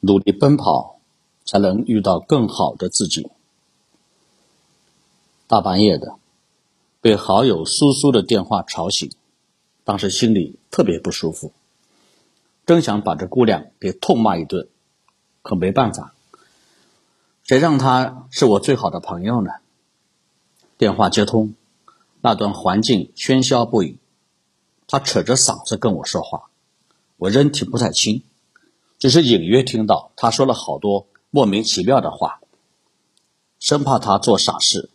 努力奔跑，才能遇到更好的自己。大半夜的，被好友苏苏的电话吵醒，当时心里特别不舒服，真想把这姑娘给痛骂一顿，可没办法，谁让她是我最好的朋友呢？电话接通，那段环境喧嚣不已，她扯着嗓子跟我说话，我仍听不太清，只是隐约听到他说了好多莫名其妙的话，生怕他做傻事。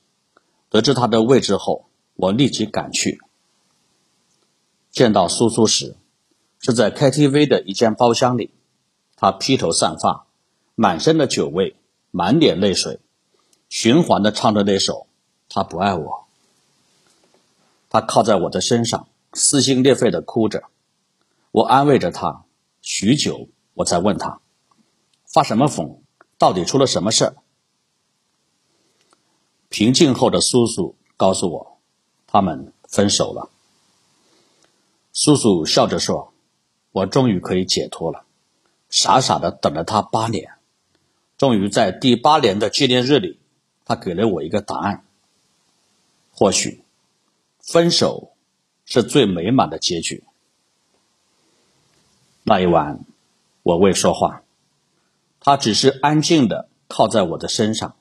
得知他的位置后，我立即赶去。见到苏苏时，是在 KTV 的一间包厢里，他披头散发，满身的酒味，满脸泪水，循环的唱着那首《他不爱我》。他靠在我的身上，撕心裂肺的哭着。我安慰着他，许久，我才问他：“发什么疯？到底出了什么事儿？”平静后的叔叔告诉我，他们分手了。叔叔笑着说：“我终于可以解脱了。”傻傻的等了他八年，终于在第八年的纪念日里，他给了我一个答案。或许，分手是最美满的结局。那一晚，我未说话，他只是安静的靠在我的身上。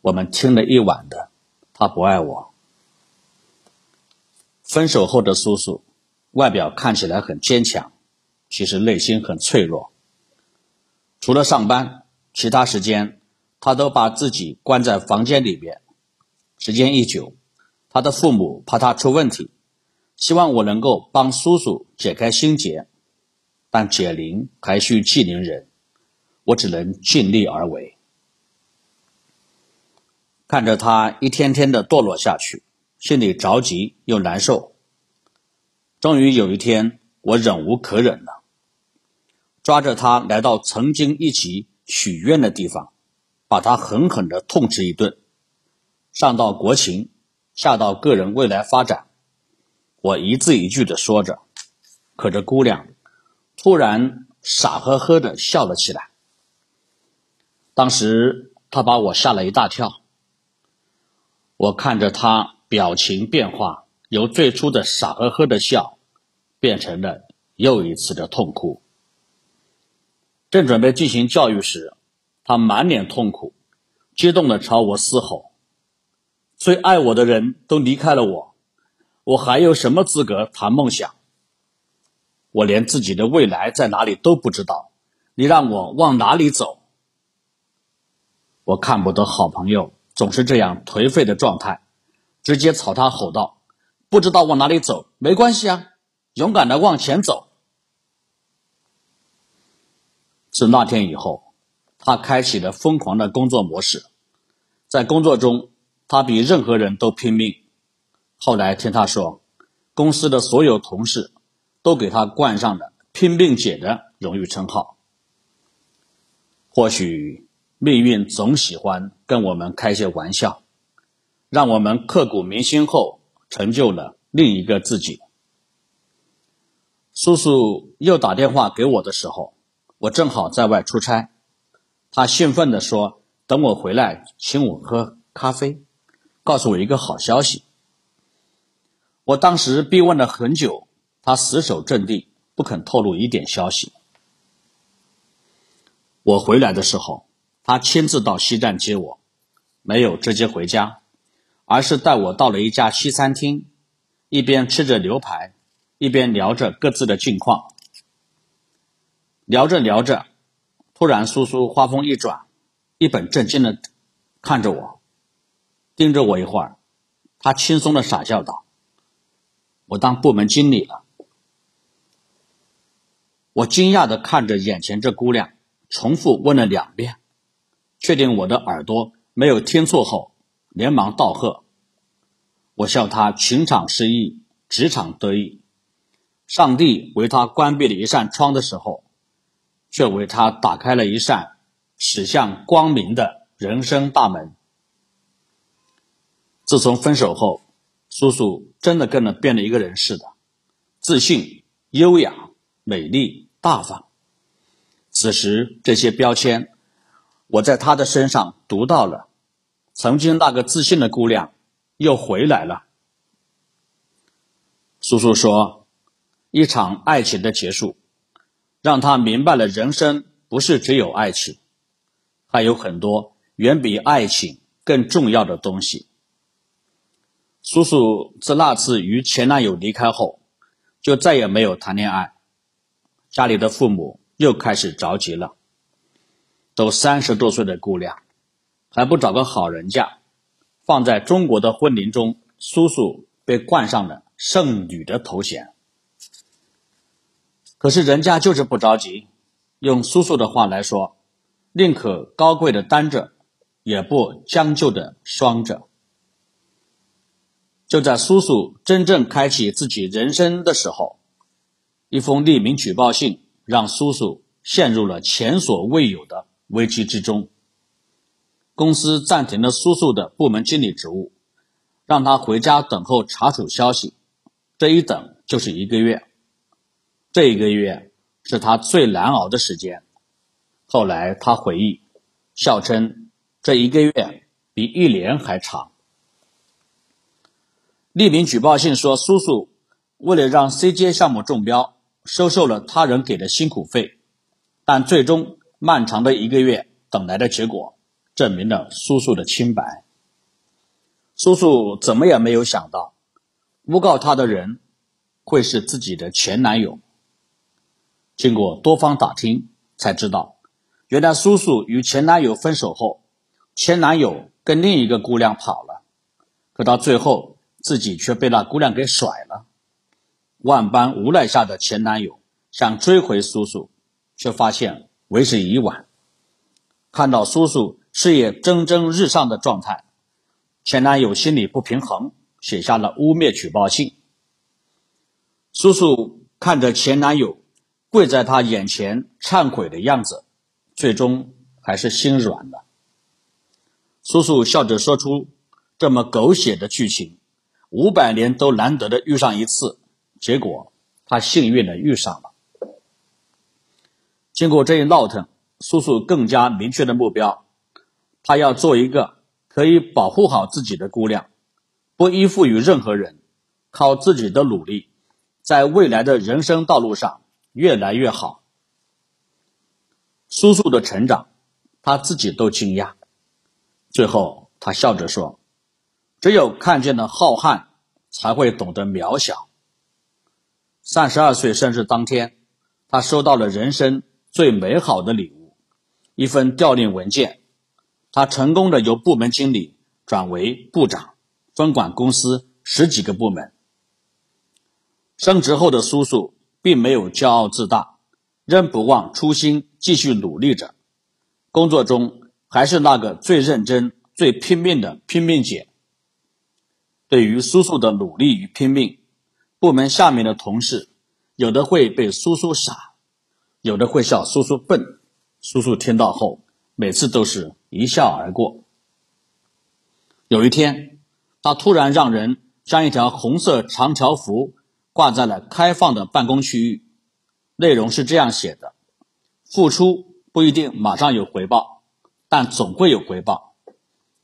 我们听了一晚的，他不爱我。分手后的叔叔，外表看起来很坚强，其实内心很脆弱。除了上班，其他时间他都把自己关在房间里边。时间一久，他的父母怕他出问题，希望我能够帮叔叔解开心结，但解铃还需系铃人，我只能尽力而为。看着他一天天的堕落下去，心里着急又难受。终于有一天，我忍无可忍了，抓着他来到曾经一起许愿的地方，把他狠狠的痛斥一顿。上到国情，下到个人未来发展，我一字一句的说着。可这姑娘突然傻呵呵的笑了起来。当时他把我吓了一大跳。我看着他表情变化，由最初的傻呵呵的笑，变成了又一次的痛哭。正准备进行教育时，他满脸痛苦，激动的朝我嘶吼：“最爱我的人都离开了我，我还有什么资格谈梦想？我连自己的未来在哪里都不知道，你让我往哪里走？我看不得好朋友。”总是这样颓废的状态，直接朝他吼道：“不知道往哪里走，没关系啊，勇敢的往前走。”自那天以后，他开启了疯狂的工作模式，在工作中，他比任何人都拼命。后来听他说，公司的所有同事都给他冠上了“拼命姐”的荣誉称号。或许。命运总喜欢跟我们开些玩笑，让我们刻骨铭心后成就了另一个自己。叔叔又打电话给我的时候，我正好在外出差，他兴奋地说：“等我回来，请我喝咖啡，告诉我一个好消息。”我当时逼问了很久，他死守阵地，不肯透露一点消息。我回来的时候。他亲自到西站接我，没有直接回家，而是带我到了一家西餐厅，一边吃着牛排，一边聊着各自的近况。聊着聊着，突然苏苏话锋一转，一本正经的看着我，盯着我一会儿，他轻松的傻笑道：“我当部门经理了。”我惊讶的看着眼前这姑娘，重复问了两遍。确定我的耳朵没有听错后，连忙道贺。我笑她情场失意，职场得意。上帝为她关闭了一扇窗的时候，却为她打开了一扇驶向光明的人生大门。自从分手后，叔叔真的跟了变了一个人似的，自信、优雅、美丽、大方。此时这些标签，我在他的身上读到了，曾经那个自信的姑娘又回来了。叔叔说，一场爱情的结束，让他明白了人生不是只有爱情，还有很多远比爱情更重要的东西。叔叔自那次与前男友离开后，就再也没有谈恋爱。家里的父母又开始着急了。都三十多岁的姑娘，还不找个好人家？放在中国的婚龄中，叔叔被冠上了剩女的头衔。可是人家就是不着急。用叔叔的话来说，宁可高贵的单着，也不将就的双着。就在叔叔真正开启自己人生的时候，一封匿名举报信让叔叔陷入了前所未有的危机之中。公司暂停了叔叔的部门经理职务，让他回家等候查处消息。这一等就是一个月，这一个月是他最难熬的时间。后来他回忆，笑称这一个月比一年还长。匿名举报信说，叔叔为了让 CJ 项目中标，收受了他人给的辛苦费，但最终漫长的一个月等来的结果，证明了叔叔的清白。叔叔怎么也没有想到，诬告他的人会是自己的前男友。经过多方打听，才知道，原来叔叔与前男友分手后，前男友跟另一个姑娘跑了，可到最后。自己却被那姑娘给甩了，万般无奈下的前男友想追回叔叔，却发现为时已晚。看到叔叔事业蒸蒸日上的状态，前男友心里不平衡，写下了污蔑举报信。叔叔看着前男友跪在他眼前忏悔的样子，最终还是心软了。叔叔笑着说出这么狗血的剧情。五百年都难得的遇上一次，结果他幸运的遇上了。经过这一闹腾，叔叔更加明确的目标，他要做一个可以保护好自己的姑娘，不依附于任何人，靠自己的努力，在未来的人生道路上越来越好。叔叔的成长，他自己都惊讶。最后，他笑着说。只有看见了浩瀚，才会懂得渺小。三十二岁生日当天，他收到了人生最美好的礼物——一份调令文件。他成功的由部门经理转为部长，分管公司十几个部门。升职后的叔叔并没有骄傲自大，仍不忘初心，继续努力着。工作中还是那个最认真、最拼命的拼命姐。对于叔叔的努力与拼命，部门下面的同事有的会被叔叔傻，有的会笑叔叔笨。叔叔听到后，每次都是一笑而过。有一天，他突然让人将一条红色长条幅挂在了开放的办公区域，内容是这样写的：“付出不一定马上有回报，但总会有回报。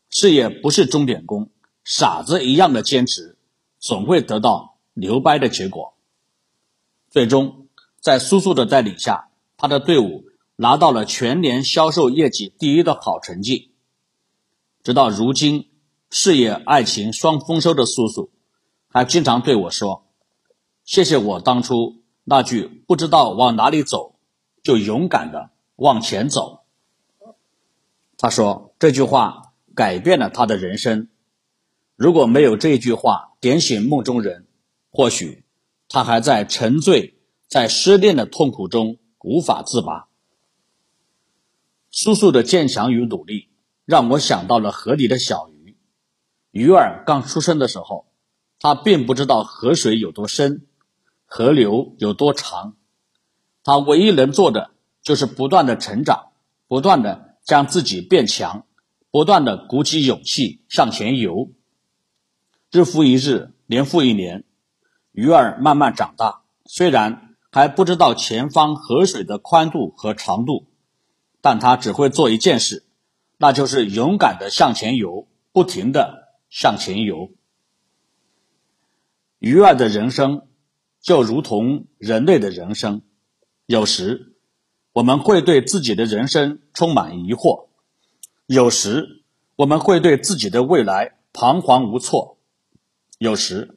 事业不是钟点工。”傻子一样的坚持，总会得到牛掰的结果。最终，在叔叔的带领下，他的队伍拿到了全年销售业绩第一的好成绩。直到如今，事业爱情双丰收的叔叔，还经常对我说：“谢谢我当初那句不知道往哪里走，就勇敢的往前走。”他说这句话改变了他的人生。如果没有这一句话点醒梦中人，或许他还在沉醉在失恋的痛苦中无法自拔。叔叔的坚强与努力，让我想到了河里的小鱼。鱼儿刚出生的时候，它并不知道河水有多深，河流有多长，它唯一能做的就是不断的成长，不断的将自己变强，不断的鼓起勇气向前游。日复一日，年复一年，鱼儿慢慢长大。虽然还不知道前方河水的宽度和长度，但它只会做一件事，那就是勇敢的向前游，不停的向前游。鱼儿的人生就如同人类的人生，有时我们会对自己的人生充满疑惑，有时我们会对自己的未来彷徨无措，有时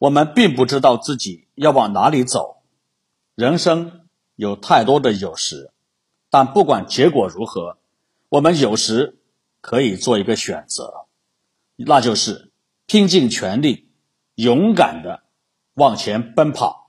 我们并不知道自己要往哪里走。人生有太多的有时，但不管结果如何，我们有时可以做一个选择，那就是拼尽全力、勇敢的往前奔跑。